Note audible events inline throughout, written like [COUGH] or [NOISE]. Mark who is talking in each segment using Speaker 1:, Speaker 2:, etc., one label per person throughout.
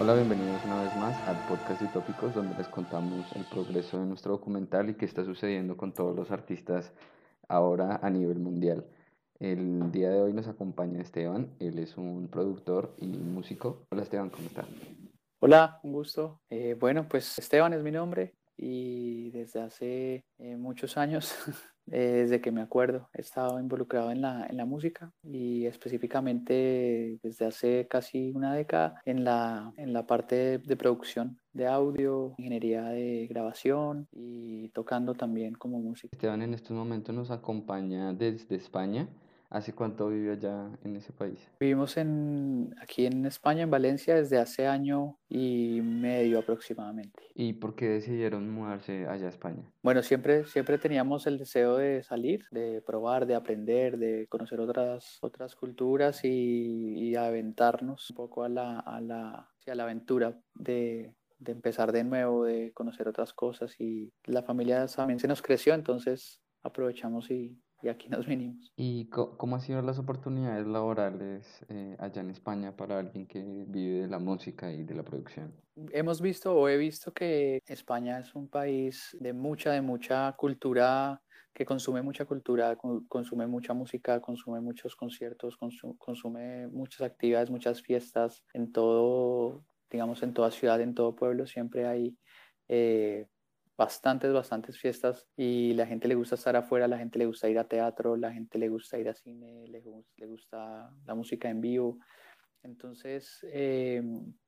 Speaker 1: Hola, bienvenidos una vez más al podcast de Tópicos, donde les contamos el progreso de nuestro documental y qué está sucediendo con todos los artistas ahora a nivel mundial. El día de hoy nos acompaña Esteban, él es un productor y músico. Hola Esteban, ¿cómo está?
Speaker 2: Hola, un gusto. Eh, bueno, pues Esteban es mi nombre y desde hace eh, muchos años, [LAUGHS] eh, desde que me acuerdo, he estado involucrado en la, en la música y específicamente desde hace casi una década en la, en la parte de, producción de audio, ingeniería de grabación y tocando también como música.
Speaker 1: Esteban en estos momentos nos acompaña desde España. ¿Hace cuánto vive allá en ese país?
Speaker 2: Vivimos en, aquí en España, en Valencia, desde hace año y medio aproximadamente.
Speaker 1: ¿Y por qué decidieron mudarse allá a España?
Speaker 2: Bueno, siempre, siempre teníamos el deseo de salir, de probar, de aprender, de conocer otras, otras culturas y, y aventarnos un poco a la, a la, a la aventura de, de empezar de nuevo, de conocer otras cosas y la familia también se nos creció, entonces aprovechamos y, y aquí nos vinimos.
Speaker 1: ¿Y cómo han sido las oportunidades laborales eh, allá en España para alguien que vive de la música y de la producción?
Speaker 2: Hemos visto o he visto que España es un país de mucha, de mucha cultura, que consume mucha cultura, consume mucha música, consume muchos conciertos, consume muchas actividades, muchas fiestas en todo, digamos, en toda ciudad, en todo pueblo, siempre hay... Eh, bastantes, bastantes fiestas y la gente le gusta estar afuera, la gente le gusta ir a teatro, la gente le gusta ir a cine, le, gusta la música en vivo. Entonces, eh,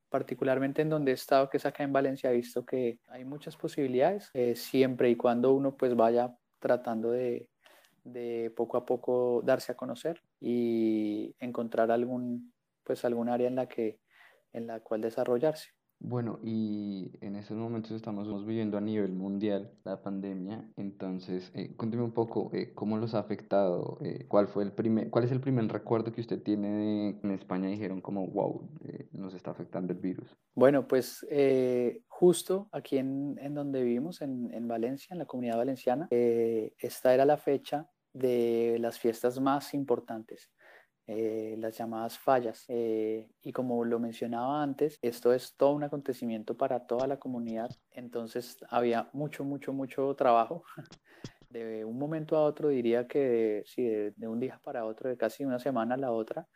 Speaker 2: particularmente en donde he estado, que es acá en Valencia, he visto que hay muchas posibilidades, eh, siempre y cuando uno pues vaya tratando de, de poco a poco darse a conocer y encontrar algún, pues algún área en la, que, en la cual desarrollarse.
Speaker 1: Bueno, y en estos momentos estamos viviendo a nivel mundial la pandemia, entonces eh, cuénteme un poco eh, cómo los ha afectado, eh, cuál fue el primer, cuál es el primer recuerdo que usted tiene de en España dijeron como wow, eh, nos está afectando el virus.
Speaker 2: Bueno, pues justo aquí en, en donde vivimos, en, en Valencia, en la comunidad valenciana, esta era la fecha de las fiestas más importantes. Eh, las llamadas fallas. Eh, y como lo mencionaba antes, esto es todo un acontecimiento para toda la comunidad. Entonces había mucho, mucho, mucho trabajo. [LAUGHS] De un momento a otro diría que sí, de, de un día para otro, de casi una semana a la otra,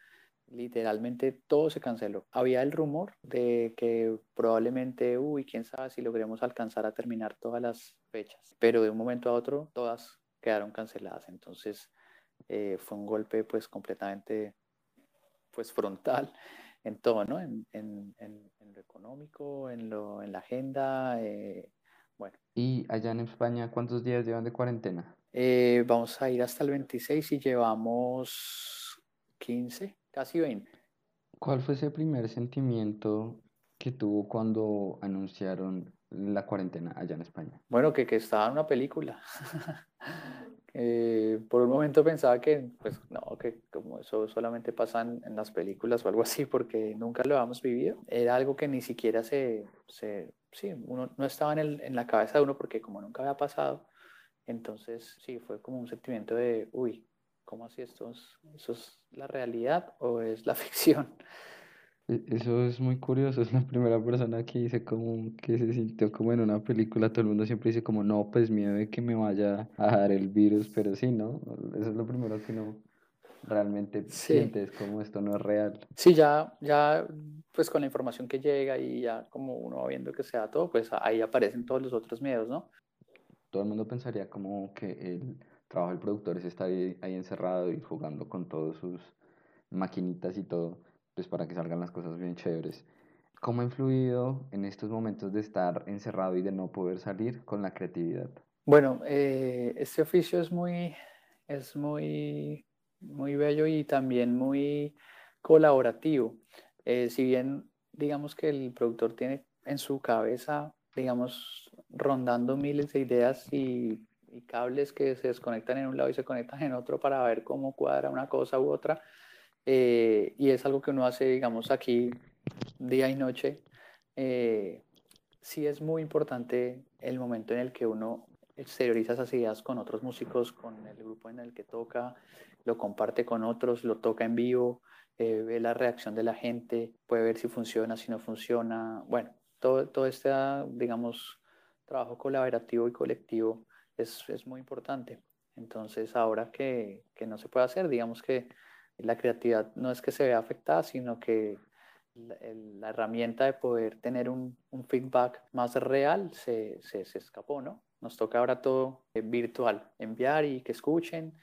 Speaker 2: literalmente todo se canceló. Había el rumor de que probablemente, uy, quién sabe si logremos alcanzar a terminar todas las fechas, pero de un momento a otro todas quedaron canceladas. Entonces, eh, fue un golpe pues completamente pues frontal en todo, ¿no? En, en, en, en lo económico, en, lo, en la agenda, eh, bueno.
Speaker 1: ¿Y allá en España cuántos días llevan de cuarentena?
Speaker 2: Eh, vamos a ir hasta el 26 y llevamos 15, casi 20.
Speaker 1: ¿Cuál fue ese primer sentimiento que tuvo cuando anunciaron la cuarentena allá en España?
Speaker 2: Bueno, que, que estaba en una película. [LAUGHS] Eh, por un momento pensaba que, pues, no, que como eso solamente pasa en, las películas o algo [LAUGHS] así, porque nunca lo habíamos vivido. Era algo que ni siquiera se, sí, uno no estaba en, la cabeza de uno porque como nunca había pasado, entonces sí, fue como un sentimiento de, uy, ¿cómo así esto es, es la realidad o es la [LAUGHS] ficción?
Speaker 1: E, eso es muy curioso, es la primera persona que dice como que se sintió como en una película, todo el mundo siempre dice como no, pues miedo de que me vaya a dar el virus, pero sí, ¿no? Eso es lo primero que uno realmente
Speaker 2: Sí,
Speaker 1: siente, es como esto no es real.
Speaker 2: sí, ya, ya, pues con la información que llega y ya como uno va viendo que se da todo, pues ahí aparecen todos los otros miedos, ¿no?
Speaker 1: Todo el mundo pensaría como que el trabajo del productor es estar ahí, ahí encerrado y jugando con todas sus maquinitas y todo pues para que salgan las cosas bien chéveres. ¿Cómo ha influido en estos momentos de estar encerrado y de no poder salir con la creatividad?
Speaker 2: Bueno, eh, este oficio es muy, es muy, muy bello y también muy colaborativo. Eh, si bien digamos que el productor tiene en su cabeza, digamos, rondando miles de ideas y, y cables que se desconectan en un lado y se conectan en otro para ver cómo cuadra una cosa u otra, eh, y es algo que uno hace, digamos, aquí día y noche. Eh, sí es muy importante el momento en el que uno exterioriza esas ideas con otros músicos, con el grupo en el que toca, lo comparte con otros, lo toca en vivo, eh, ve la reacción de la gente, puede ver si funciona, si no funciona. Bueno, todo, todo este, digamos, trabajo colaborativo y colectivo es, es muy importante. Entonces, ahora que, que, no se puede hacer, digamos que la creatividad no es que se vea afectada, sino que la, herramienta de poder tener un, feedback más real se, se, se, escapó, ¿no? Nos toca ahora todo virtual, enviar y que escuchen,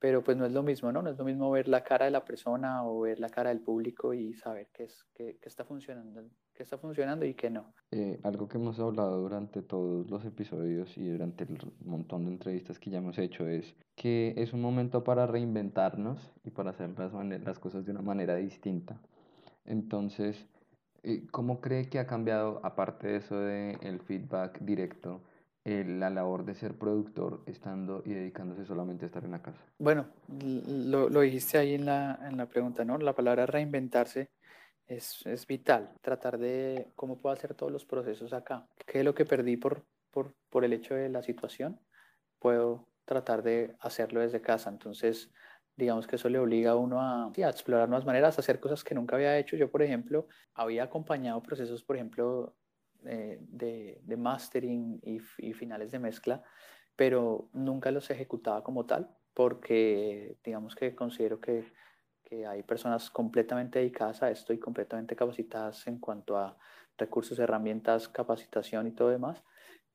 Speaker 2: pero pues no es lo mismo, ¿no? No es lo mismo ver la cara de la persona o ver la cara del público y saber qué, es, qué, qué está funcionando, qué está funcionando y qué no.
Speaker 1: Eh, algo que hemos hablado durante todos los episodios y durante el montón de entrevistas que ya hemos hecho es que es un momento para reinventarnos y para hacer las, cosas de una manera distinta. Entonces, eh, ¿cómo cree que ha cambiado, aparte de eso del el feedback directo, eh, la labor de ser productor estando y dedicándose solamente a estar en la casa?
Speaker 2: Bueno, lo, lo dijiste ahí en la, en la pregunta, ¿no? La palabra reinventarse es, es, vital. Tratar de cómo puedo hacer todos los procesos acá. ¿Qué es lo que perdí por, por, por el hecho de la situación? Puedo tratar de hacerlo desde casa. Entonces, digamos que eso le obliga a uno a, sí, a, explorar nuevas maneras, a hacer cosas que nunca había hecho. Yo, por ejemplo, había acompañado procesos, por ejemplo, eh, de, de, mastering y, y, finales de mezcla, pero nunca los ejecutaba como tal, porque digamos que considero que, que hay personas completamente dedicadas a esto y completamente capacitadas en cuanto a recursos, herramientas, capacitación y todo demás.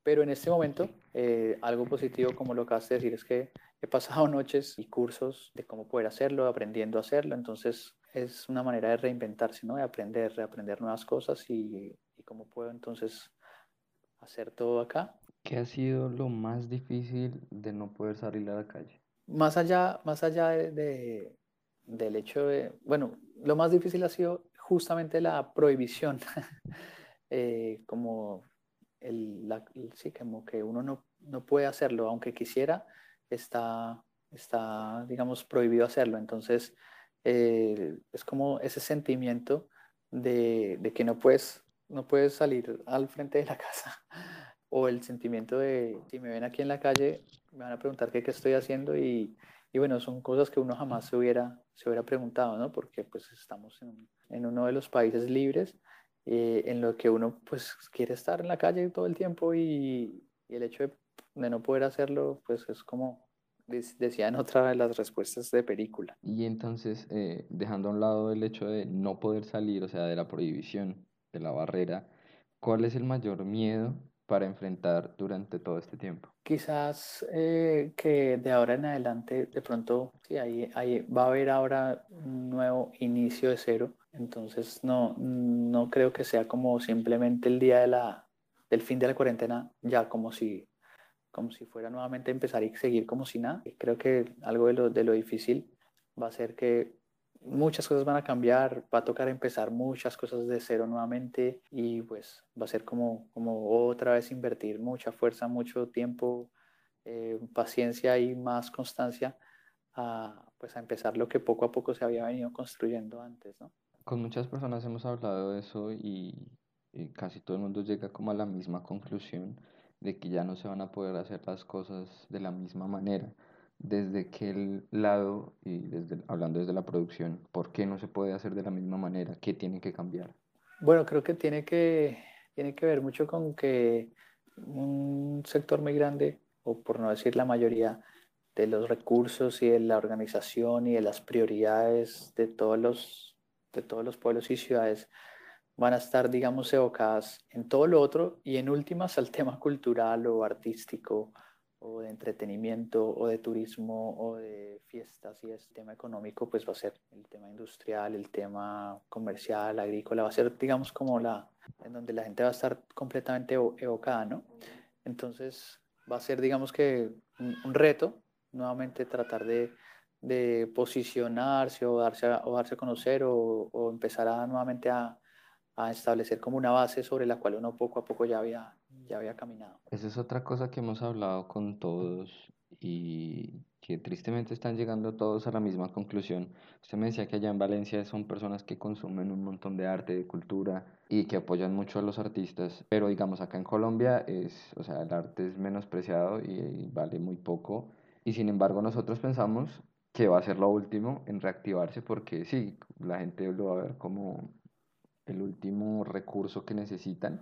Speaker 2: Pero en este momento, eh, algo positivo, como lo acabas de decir, es que he pasado [LAUGHS] noches y cursos de cómo poder hacerlo, aprendiendo a hacerlo. Entonces, es una manera de reinventarse, ¿no? De aprender, de aprender nuevas cosas y cómo puedo entonces hacer todo acá.
Speaker 1: ¿Qué ha sido lo más difícil de no poder salir a la calle?
Speaker 2: Más allá, más allá de, de, del hecho de, bueno, lo más difícil ha sido justamente la prohibición, [LAUGHS] eh, como, el, la, sí, como que uno no, no puede hacerlo, aunque quisiera, está, está digamos, prohibido hacerlo. Entonces, eh, es como ese sentimiento de, de que no puedes no puedes salir al frente de la casa. [LAUGHS] O el sentimiento de, si me ven aquí en la calle, me van a preguntar qué, qué estoy haciendo y, y, bueno, son cosas que uno jamás se hubiera, se hubiera preguntado, ¿no? Porque pues estamos en, uno de los países libres eh, en lo que uno pues quiere estar en la calle todo el tiempo y, y el hecho de, no poder hacerlo pues es como decía en otra de las respuestas de película.
Speaker 1: Y entonces, eh, dejando a un lado el hecho de no poder salir, o sea, de la prohibición, de la barrera, ¿cuál es el mayor miedo para enfrentar durante todo este tiempo?
Speaker 2: Quizás eh, que de ahora en adelante, de pronto, sí, ahí, ahí va a haber ahora un nuevo inicio de cero. Entonces, no, no creo que sea como simplemente el día de la, del fin de la cuarentena, ya como si, como si fuera nuevamente empezar y seguir como si nada. Creo que algo de lo, de lo difícil va a ser que muchas cosas van a cambiar, va a tocar empezar muchas cosas de cero nuevamente y pues va a ser como, como otra vez invertir mucha fuerza, mucho tiempo, eh, paciencia y más constancia a, pues a empezar lo que poco a poco se había venido construyendo antes, ¿no?
Speaker 1: Con muchas personas hemos hablado de eso y, y casi todo el mundo llega como a la misma conclusión de que ya no se van a poder hacer las cosas de la misma manera desde qué lado, y desde, hablando desde la producción, ¿por qué no se puede hacer de la misma manera? ¿Qué tiene que cambiar?
Speaker 2: Bueno, creo que tiene que, tiene que ver mucho con que un sector muy grande, o por no decir la mayoría, de los recursos y de la organización y de las prioridades de todos los, de todos los pueblos y ciudades van a estar, digamos, evocadas en todo lo otro y en últimas al [LAUGHS] tema cultural o artístico o de entretenimiento o de turismo o de fiestas y este tema económico, pues va a ser el tema industrial, el tema comercial, agrícola, va a ser, digamos, como la, en donde la gente va a estar completamente evocada, ¿no? Entonces va a ser, digamos que, un, un reto, nuevamente tratar de, de, posicionarse o darse a, o darse a conocer o, o empezar a nuevamente a, a establecer como una base sobre la cual uno poco a poco ya había, ya había caminado.
Speaker 1: Esa es otra cosa que hemos hablado con todos y que tristemente están llegando todos a la misma conclusión. Usted me decía que allá en Valencia son personas que consumen un montón de arte, de cultura y que apoyan mucho a los artistas, pero digamos acá en Colombia es, o sea, el arte es menospreciado y, y vale muy poco y sin embargo nosotros pensamos que va a ser lo último en reactivarse porque sí, la gente lo va a ver como el último recurso que necesitan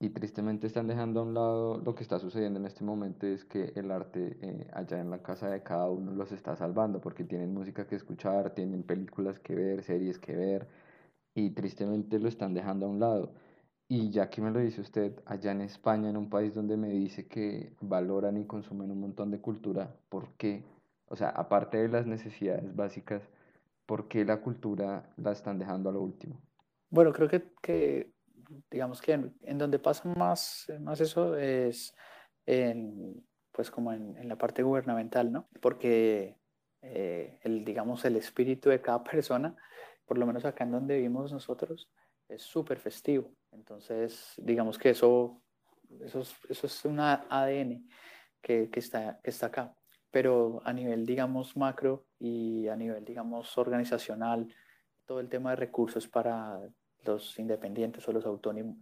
Speaker 1: y tristemente están dejando a un lado lo que está sucediendo en este momento es que el arte eh, allá en la casa de cada uno los está salvando porque tienen música que escuchar, tienen películas que ver, series que ver y tristemente lo están dejando a un lado. Y ya que me lo dice usted, allá en España, en un país donde me dice que valoran y consumen un montón de cultura, ¿por qué? O sea, aparte de las necesidades básicas, ¿por qué la cultura la están dejando a lo último?
Speaker 2: Bueno, creo que, que digamos que en, donde pasa más, más eso es en, pues como en, en la parte gubernamental, ¿no? Porque eh, el, digamos, el espíritu de cada [LAUGHS] persona, por lo menos acá en donde vivimos nosotros, es súper festivo. Entonces, digamos que eso, eso, es, eso es un ADN que, que, está, que está acá. Pero a nivel, digamos, macro y a nivel, digamos, organizacional, todo el tema de recursos para los independientes o los,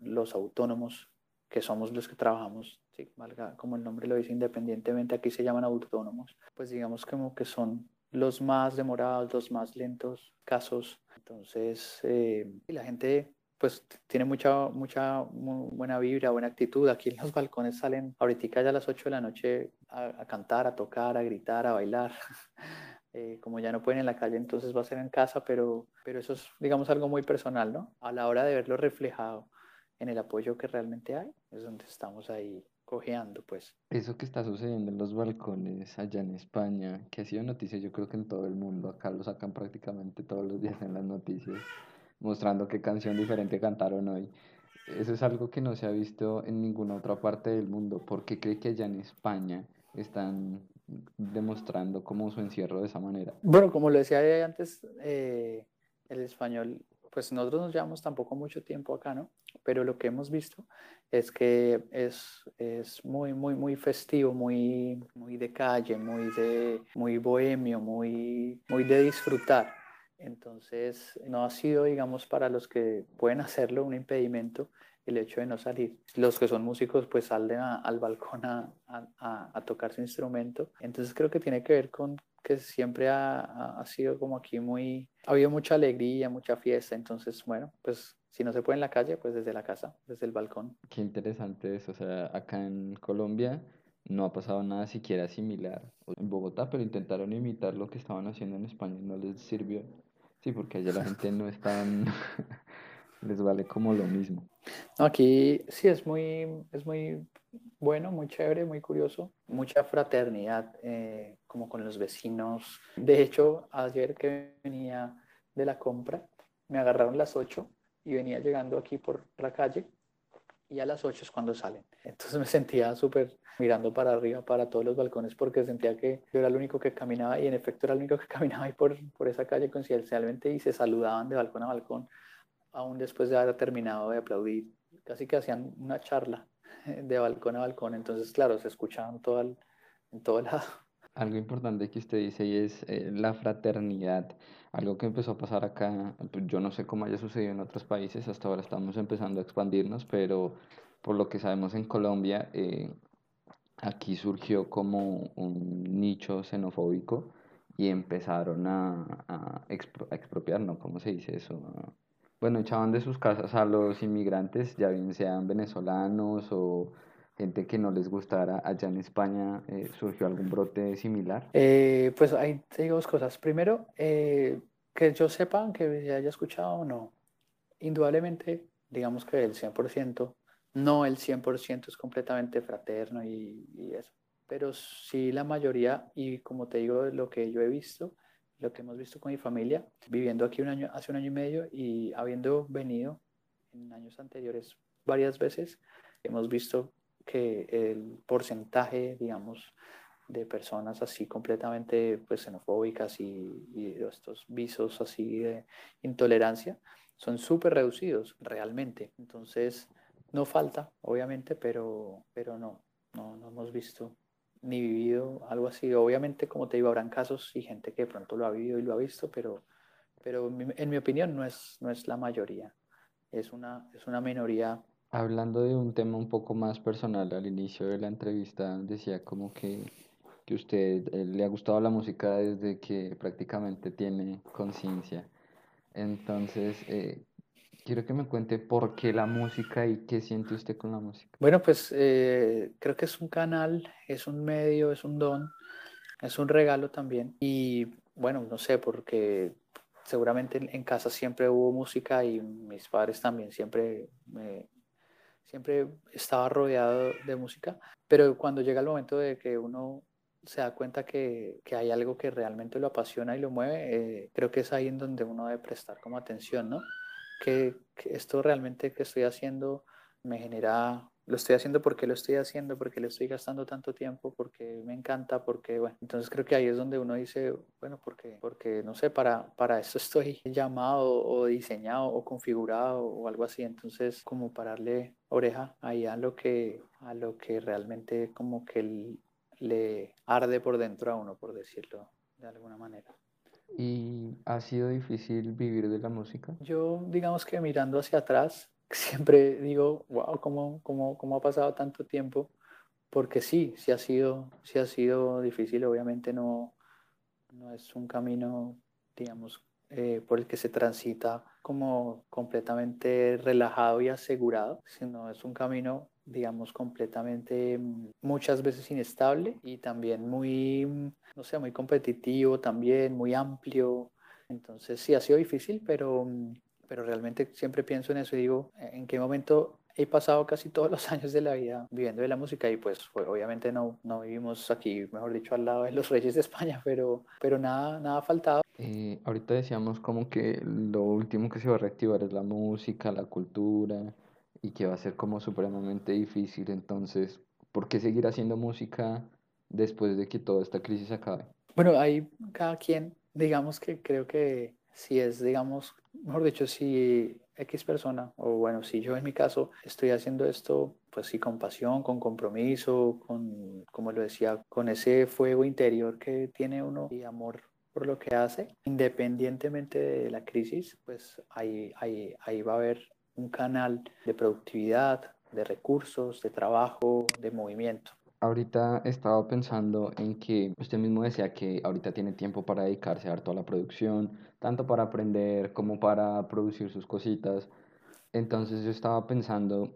Speaker 2: los autónomos, que somos los que trabajamos, ¿sí? Como el nombre lo dice, independientemente, aquí se llaman autónomos, pues digamos como que son los más demorados, los más lentos casos. Entonces, eh, la gente pues tiene mucha, mucha buena vibra, buena actitud. Aquí en los balcones salen ahorita ya a las 8 de la noche a cantar, a tocar, a gritar, a bailar. [LAUGHS] Eh, como ya no pueden en la calle, entonces va a ser en casa, pero, pero eso es, digamos, algo muy personal, ¿no? A la hora de verlo reflejado en el apoyo que realmente hay, es donde estamos ahí cojeando, pues.
Speaker 1: Eso que está sucediendo en los balcones allá en España, que ha sido noticia yo creo que en todo el mundo, acá lo sacan prácticamente todos los días en las noticias, mostrando qué canción diferente cantaron hoy. Eso es algo que no se ha visto en ninguna otra parte del mundo. ¿Por qué cree que allá en España están demostrando como su encierro de esa manera.
Speaker 2: Bueno, como lo decía antes, eh, el español, pues nosotros nos llevamos tampoco mucho tiempo acá, ¿no? Pero lo que hemos visto es que es, es muy, muy, muy festivo, muy, muy de calle, muy, de, muy bohemio, muy, muy de disfrutar. Entonces, no ha sido, digamos, para los que pueden hacerlo un impedimento el hecho de no salir. Los que son músicos pues salen al balcón a, a, a, tocar su instrumento. Entonces creo que tiene que ver con que siempre ha, ha, sido como aquí muy, ha habido mucha alegría, mucha fiesta. Entonces, bueno, pues si no se puede en la calle, pues desde la casa, desde el balcón.
Speaker 1: Qué interesante eso. O sea, acá en Colombia no ha pasado nada siquiera similar. En Bogotá, pero intentaron imitar lo que estaban haciendo en España y no les sirvió. Sí, porque allá la [LAUGHS] gente no es tan... les vale como lo mismo.
Speaker 2: Aquí sí es muy, es muy bueno, muy chévere, muy curioso, mucha fraternidad eh, como con los vecinos. De hecho, ayer que venía de la compra, me agarraron las 8 y venía llegando aquí por la calle y a las 8 es cuando salen. Entonces [LAUGHS] me sentía súper mirando para arriba, para todos los balcones, porque sentía que yo era el único que caminaba y en efecto era el único que [LAUGHS] caminaba ahí por, por esa calle coincidencialmente y se saludaban de balcón a balcón aún después de haber terminado de aplaudir, casi que hacían una charla [LAUGHS] de balcón a balcón, entonces claro, se escuchaban todo en todo lado.
Speaker 1: Algo importante que usted dice y es eh, la fraternidad, algo que empezó a pasar acá, pues, yo no sé cómo haya sucedido en otros países, hasta ahora estamos empezando a expandirnos, pero por lo que sabemos en Colombia, eh, aquí surgió como un nicho xenofóbico y empezaron a, a, expropiar, ¿no? ¿Cómo se dice eso? Bueno, echaban de sus casas a los inmigrantes, ya bien sean venezolanos o gente que no les gustara allá en España, eh, ¿surgió algún brote similar?
Speaker 2: Eh, pues hay dos cosas. Primero, eh, que yo sepa, que se haya escuchado o no, indudablemente, digamos que el 100%, no el 100% es completamente fraterno y, y eso, pero sí la mayoría, y como te digo, lo que yo he visto, lo que hemos visto con mi familia, viviendo aquí un año, hace un año y medio y habiendo venido en años anteriores varias veces, hemos visto que el porcentaje, digamos, de personas así completamente pues, xenofóbicas y, y estos visos así de intolerancia son súper reducidos realmente. Entonces, no falta, obviamente, pero, pero no, no, no hemos visto ni vivido algo así. Obviamente, como te digo, habrán casos y gente que de pronto lo ha vivido y lo ha visto, pero, pero en mi opinión no es, no es la mayoría, es una, es una minoría.
Speaker 1: Hablando de un tema un poco más personal, al inicio de la entrevista decía como que, que usted eh, le ha gustado la música desde que prácticamente tiene conciencia. Entonces, eh, quiero que me cuente por qué la música y qué siente usted con la música.
Speaker 2: Bueno, pues eh, creo que es un canal, es un medio, es un don, es un regalo también. Y bueno, no sé, porque seguramente en, casa siempre hubo música y mis padres también siempre siempre estaba rodeado de música, pero cuando llega el momento de que uno se da cuenta que, que hay algo que realmente lo apasiona y lo mueve, eh, creo que es ahí en donde uno debe prestar como atención, ¿no? Que, esto realmente que estoy haciendo me genera lo estoy haciendo porque lo estoy haciendo, porque le estoy gastando tanto tiempo, porque me encanta, porque, bueno, entonces creo que ahí es donde uno dice, bueno, porque, porque no sé, para, para eso estoy [LAUGHS] llamado o diseñado o configurado o algo así, entonces como pararle oreja ahí a lo que, a lo que realmente como que le arde por dentro a uno, por decirlo de alguna manera.
Speaker 1: ¿Y ha sido difícil vivir de la música?
Speaker 2: Yo, digamos que mirando hacia atrás, [LAUGHS] siempre digo, wow, ¿cómo, cómo, cómo ha pasado tanto tiempo? Porque sí, sí ha sido, sí ha sido difícil, obviamente no, no es un camino, digamos, eh, por el que se transita como completamente relajado y asegurado, sino es un camino, digamos, completamente mm, muchas veces inestable y también muy, mm, no sé, muy competitivo también, muy amplio. Entonces sí ha sido difícil, pero mm, pero realmente siempre pienso en eso y digo, ¿en qué momento he pasado casi todos los [LAUGHS] años de la vida viviendo de la música? Y pues, obviamente no, no vivimos aquí, mejor dicho, al lado de los [LAUGHS] reyes de España, pero, pero nada, nada ha faltado.
Speaker 1: Eh, ahorita decíamos como que lo último que se va a reactivar es la música, la cultura, y que va a ser como supremamente difícil. Entonces, ¿por qué seguir haciendo música después de que toda esta crisis acabe?
Speaker 2: Bueno, hay cada quien, digamos que creo que si es, digamos, mejor dicho, si X persona, o bueno, si yo en mi caso estoy haciendo esto, pues sí, con pasión, con compromiso, con, como lo decía, con ese fuego interior que tiene uno y amor por lo que hace, independientemente de la crisis, pues ahí, ahí, ahí va a haber un canal de productividad, de recursos, de trabajo, de movimiento.
Speaker 1: Ahorita estaba pensando en que usted mismo decía que ahorita tiene tiempo para dedicarse a toda la producción, tanto para aprender como para producir sus cositas. Entonces yo estaba pensando,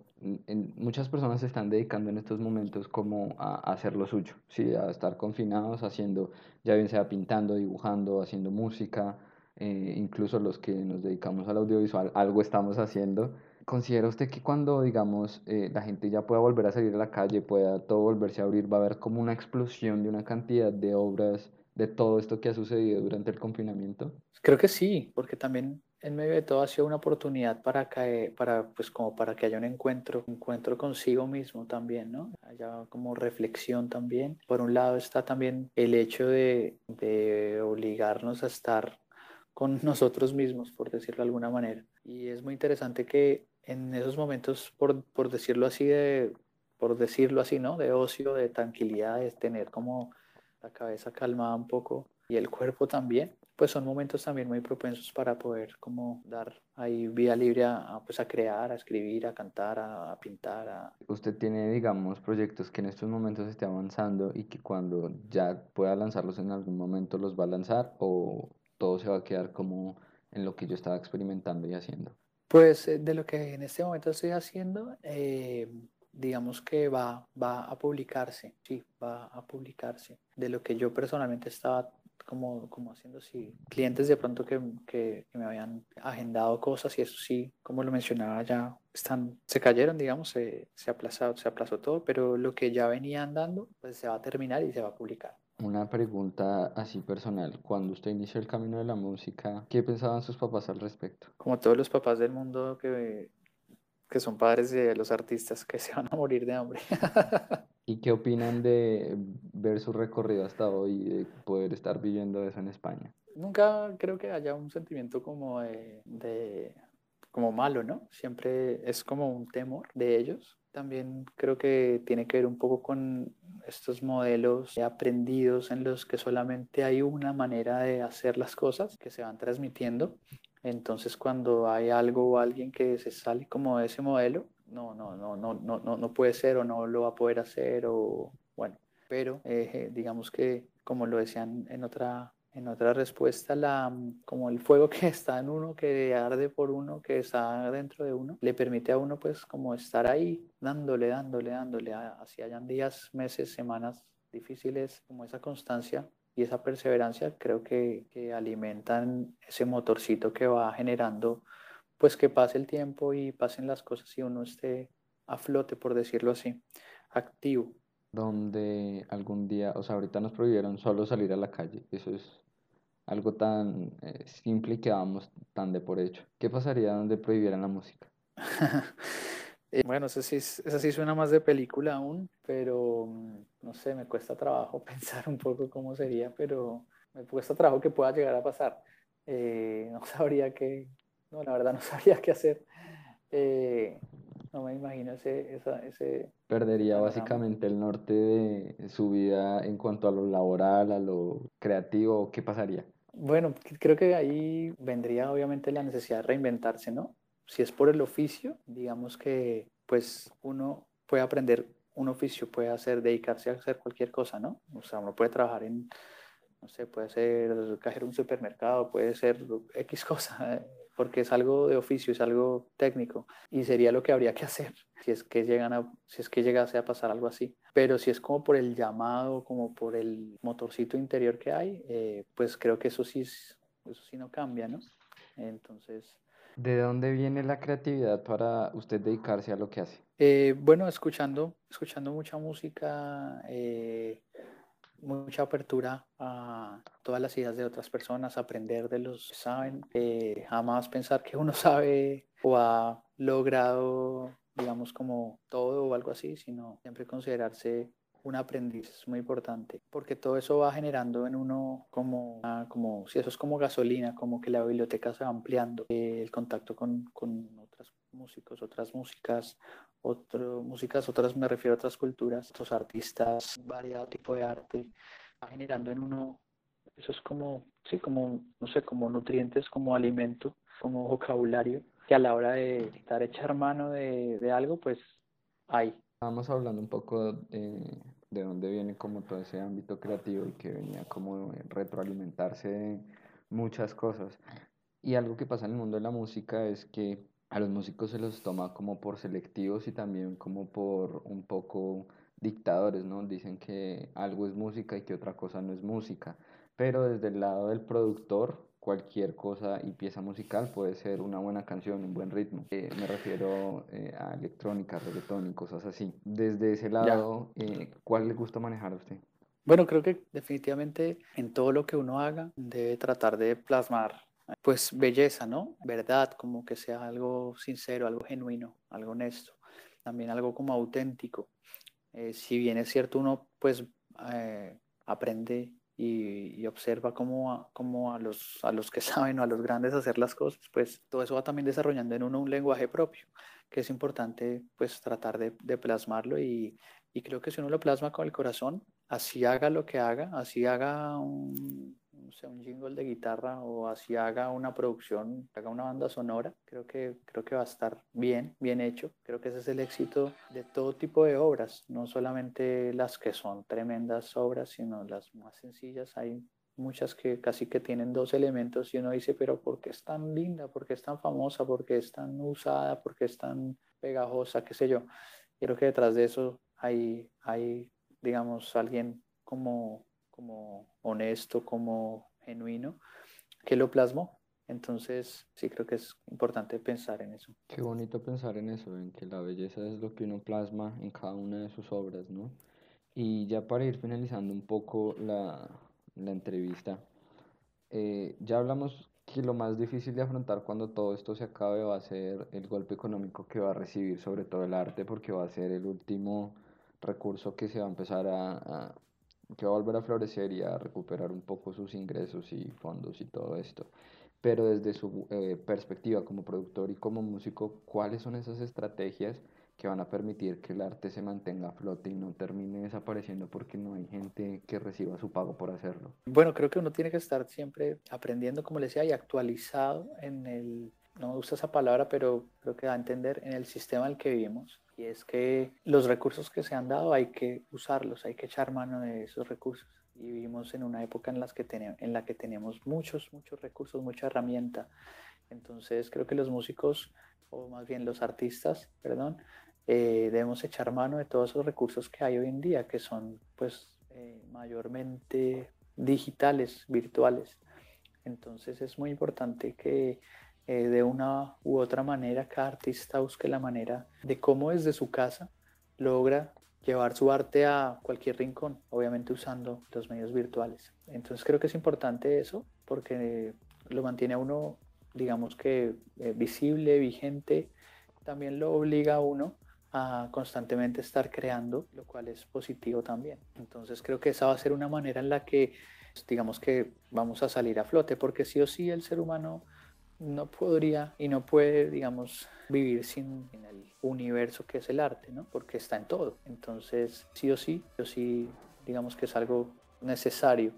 Speaker 1: en, muchas personas se están dedicando en estos momentos como a, hacer lo suyo, ¿sí? a estar confinados haciendo, ya bien sea pintando, dibujando, haciendo música, eh, incluso los que nos dedicamos al audiovisual, algo estamos haciendo. ¿Considera usted que cuando, digamos, eh, la gente ya pueda volver a salir a la calle, pueda todo volverse a abrir, va a haber como una explosión de una cantidad de obras de todo esto que ha sucedido durante el confinamiento?
Speaker 2: Creo que sí, porque también en medio de todo ha sido una oportunidad para que, para, pues como para que haya un encuentro, encuentro consigo mismo también, ¿no? Haya como reflexión también. Por un lado está también el hecho de, de obligarnos a estar con [LAUGHS] nosotros mismos, por decirlo de alguna manera. Y es muy interesante que en esos momentos, por, por decirlo así, de, por decirlo así, ¿no? De ocio, de tranquilidad, de tener como la cabeza calmada un poco y el cuerpo también, pues son momentos también muy propensos para poder como dar ahí vía libre a, pues a crear, a escribir, a cantar, a, pintar.
Speaker 1: Usted tiene, digamos, proyectos que en estos momentos esté avanzando y que cuando ya pueda lanzarlos en algún momento los va a lanzar o todo se va a quedar como en lo que yo estaba experimentando y haciendo.
Speaker 2: Pues eh, de lo que en este momento estoy haciendo, eh, digamos que va, va a publicarse, sí, va a publicarse. De lo que yo personalmente estaba como, como haciendo, sí, clientes de pronto que, que, me habían agendado cosas y eso sí, como lo mencionaba, ya están, se cayeron, digamos, se, se, aplazó, se aplazó todo, pero lo que ya venía andando, pues se va a terminar y se va a publicar.
Speaker 1: Una pregunta así personal. Cuando usted inició el camino de la música, ¿qué pensaban sus papás al respecto?
Speaker 2: Como todos los papás del mundo que, que son padres de los artistas que [LAUGHS] se van a morir de hambre. [LAUGHS]
Speaker 1: ¿Y qué opinan de ver su recorrido hasta hoy y de poder estar viviendo eso en España?
Speaker 2: Nunca creo que haya un sentimiento como de, de como malo, ¿no? Siempre es como un temor de ellos. También creo que tiene que ver un poco con estos modelos aprendidos en los que solamente hay una manera de hacer las cosas que se van transmitiendo. Entonces cuando hay algo o alguien que se sale como de ese modelo, no, no, no, no, no, no, no puede ser o no lo va a poder hacer o bueno, pero eh, digamos que como lo decían en otra en otra respuesta, la, como el fuego que está en uno, que arde por uno, que está dentro de uno, le permite a uno pues como estar ahí dándole, dándole, dándole, así hayan días, meses, semanas difíciles, como esa constancia y esa perseverancia creo que, que alimentan ese motorcito que va generando pues que pase el tiempo y pasen las cosas y uno esté a flote, por decirlo así, activo
Speaker 1: donde algún día, o sea, ahorita nos prohibieron solo salir a la calle. Eso es algo tan eh, simple y que vamos tan de por hecho. ¿Qué pasaría donde prohibieran la música? [LAUGHS]
Speaker 2: Eh, bueno, eso sí, eso sí suena más de película aún, pero mm, no sé, me cuesta trabajo [LAUGHS] pensar un poco cómo sería, pero me cuesta trabajo que pueda llegar a pasar. Eh, no [LAUGHS] sabría qué, no, la verdad no sabría qué hacer. no me imagino ese, ese
Speaker 1: Perdería básicamente el norte de su vida en cuanto a lo laboral, a lo creativo. ¿Qué pasaría?
Speaker 2: Bueno, creo que ahí vendría obviamente la necesidad de reinventarse, ¿no? Si es por el oficio, digamos que pues uno puede aprender un oficio, puede hacer, dedicarse a hacer cualquier cosa, ¿no? O sea, uno puede trabajar en, no sé, puede ser cajero en un supermercado, puede ser X [LAUGHS] cosa, porque es algo de oficio, es algo técnico y sería lo que habría que hacer si es que llegan a, si es que llegase a pasar algo así. Pero si es como por el llamado, como por el motorcito interior que hay, eh, pues creo que eso sí, eso sí no cambia, ¿no? Entonces...
Speaker 1: ¿De dónde viene la creatividad para usted dedicarse a lo que hace?
Speaker 2: Eh, bueno, escuchando, escuchando mucha música, eh, mucha apertura a todas las ideas de otras personas, aprender de los que saben, eh, jamás pensar que uno [LAUGHS] sabe o ha logrado, digamos, como todo o algo así, sino siempre considerarse un aprendiz es muy importante, porque todo eso va generando en uno como, como si eso es como gasolina, como que la biblioteca se va ampliando, eh, el contacto con, con otros músicos, otras músicas, otras músicas, otras me refiero a otras culturas, otros artistas, variado tipo de arte, va generando en uno, eso es como, sí, como, no sé, como nutrientes, como alimento, como vocabulario, que a la hora de estar echar mano de, de algo, pues hay.
Speaker 1: Estábamos hablando un poco de, de dónde viene como todo ese ámbito creativo y que venía como retroalimentarse de muchas cosas. Y algo que pasa en el mundo de la música es que a los músicos se los toma como por selectivos y también como por un poco dictadores, ¿no? Dicen que algo es música y que otra cosa no es música. Pero desde el lado del productor, cualquier cosa y pieza musical puede ser una buena canción, un buen ritmo. Eh, me refiero eh, a electrónica, reggaetón y cosas así. Desde ese lado, eh, ¿cuál le gusta manejar a usted?
Speaker 2: Bueno, creo que definitivamente en todo lo que uno haga debe tratar de plasmar pues belleza, ¿no? Verdad, como que sea algo sincero, algo genuino, algo honesto, también algo como auténtico. Eh, si bien es cierto, uno pues eh, aprende y, observa cómo, a, a, los, a los que [LAUGHS] saben o a los grandes hacer las cosas, pues todo eso va también desarrollando en uno un lenguaje propio, que es importante pues tratar de, de plasmarlo y, y creo que si uno lo plasma con el corazón, así haga lo que haga, así haga un, sea, un jingle de guitarra o así haga una producción, haga una banda sonora, creo que, creo que va a estar bien, bien hecho. Creo que ese es el éxito de todo tipo de obras, no solamente las que son tremendas obras, sino las más sencillas. Hay muchas que casi que tienen dos elementos y uno dice, pero ¿por qué es tan linda? ¿Por qué es tan famosa? ¿Por qué es tan usada? ¿Por qué es tan pegajosa? ¿Qué sé yo? Creo que detrás de eso hay, hay digamos, alguien como como honesto, como genuino, que lo plasmó. Entonces, sí creo que es importante pensar en eso.
Speaker 1: Qué bonito pensar en eso, en que la belleza es lo que uno plasma en cada una de sus obras, ¿no? Y ya para ir finalizando un poco la, la entrevista, eh, ya hablamos que lo más difícil de afrontar cuando todo esto se acabe va a ser el golpe económico que va a recibir sobre todo el arte, porque va a ser el último recurso que se va a empezar a, que va a volver a florecer y a recuperar un poco sus ingresos y fondos y todo esto. Pero desde su eh, perspectiva como productor y como músico, ¿cuáles son esas estrategias que van a permitir que el arte se mantenga a flote y no termine desapareciendo porque no hay gente que reciba su pago por hacerlo.
Speaker 2: Bueno, creo que uno tiene que estar siempre aprendiendo, como le decía, y actualizado en el, no usa esa palabra, pero creo que da a entender en el sistema en el que vivimos. Y es que los recursos que se han dado hay que usarlos, hay que echar mano de esos recursos. Y vivimos en una época en, las que en la que tenemos muchos, muchos recursos, mucha herramienta. Entonces creo que los músicos, o más bien los artistas, perdón, eh, debemos echar mano de todos esos recursos que hay hoy en día, que son pues eh, mayormente digitales, virtuales. Entonces es muy importante que eh, de una u otra manera cada artista busque la manera de cómo desde su casa logra llevar su arte a cualquier rincón, obviamente usando los medios virtuales. Entonces creo que es importante eso porque lo mantiene uno, digamos que visible, vigente, también lo obliga a uno a constantemente estar creando, lo cual es positivo también. Entonces creo que esa va a ser una manera en la que, digamos que vamos a salir a flote, porque sí o sí el ser humano no podría y no puede, digamos, vivir sin el universo que es el arte, ¿no? Porque está en todo. Entonces, sí o sí, yo sí, digamos que es algo necesario.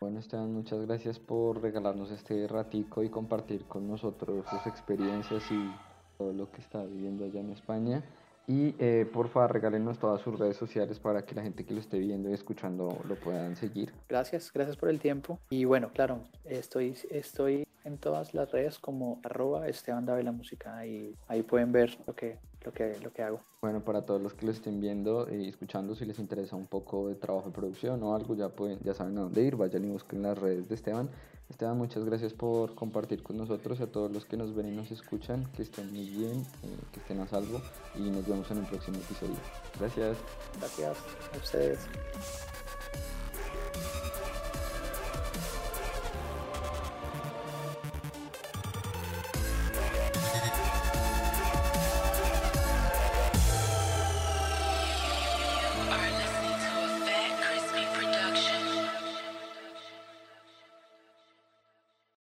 Speaker 1: Bueno, Esteban, muchas gracias por regalarnos este ratico y compartir con nosotros sus experiencias y todo lo que está viviendo allá en España. Y eh, porfa, regálenos todas sus redes sociales para que la gente que lo esté viendo y escuchando lo puedan seguir.
Speaker 2: Gracias, gracias por el tiempo. Y bueno, claro, estoy, estoy en todas las redes como arroba Esteban Dávila Música y ahí pueden ver lo que, lo que, lo que hago.
Speaker 1: Bueno, para todos los que lo estén viendo y escuchando, si les interesa un poco de trabajo de producción o algo, ya, pueden, ya saben a dónde ir, vayan y busquen las redes de Esteban. Esteban, muchas gracias por compartir con nosotros a todos los que nos ven y nos escuchan, que estén muy bien, eh, que estén a salvo y nos vemos en el próximo episodio. Gracias.
Speaker 2: Gracias a ustedes.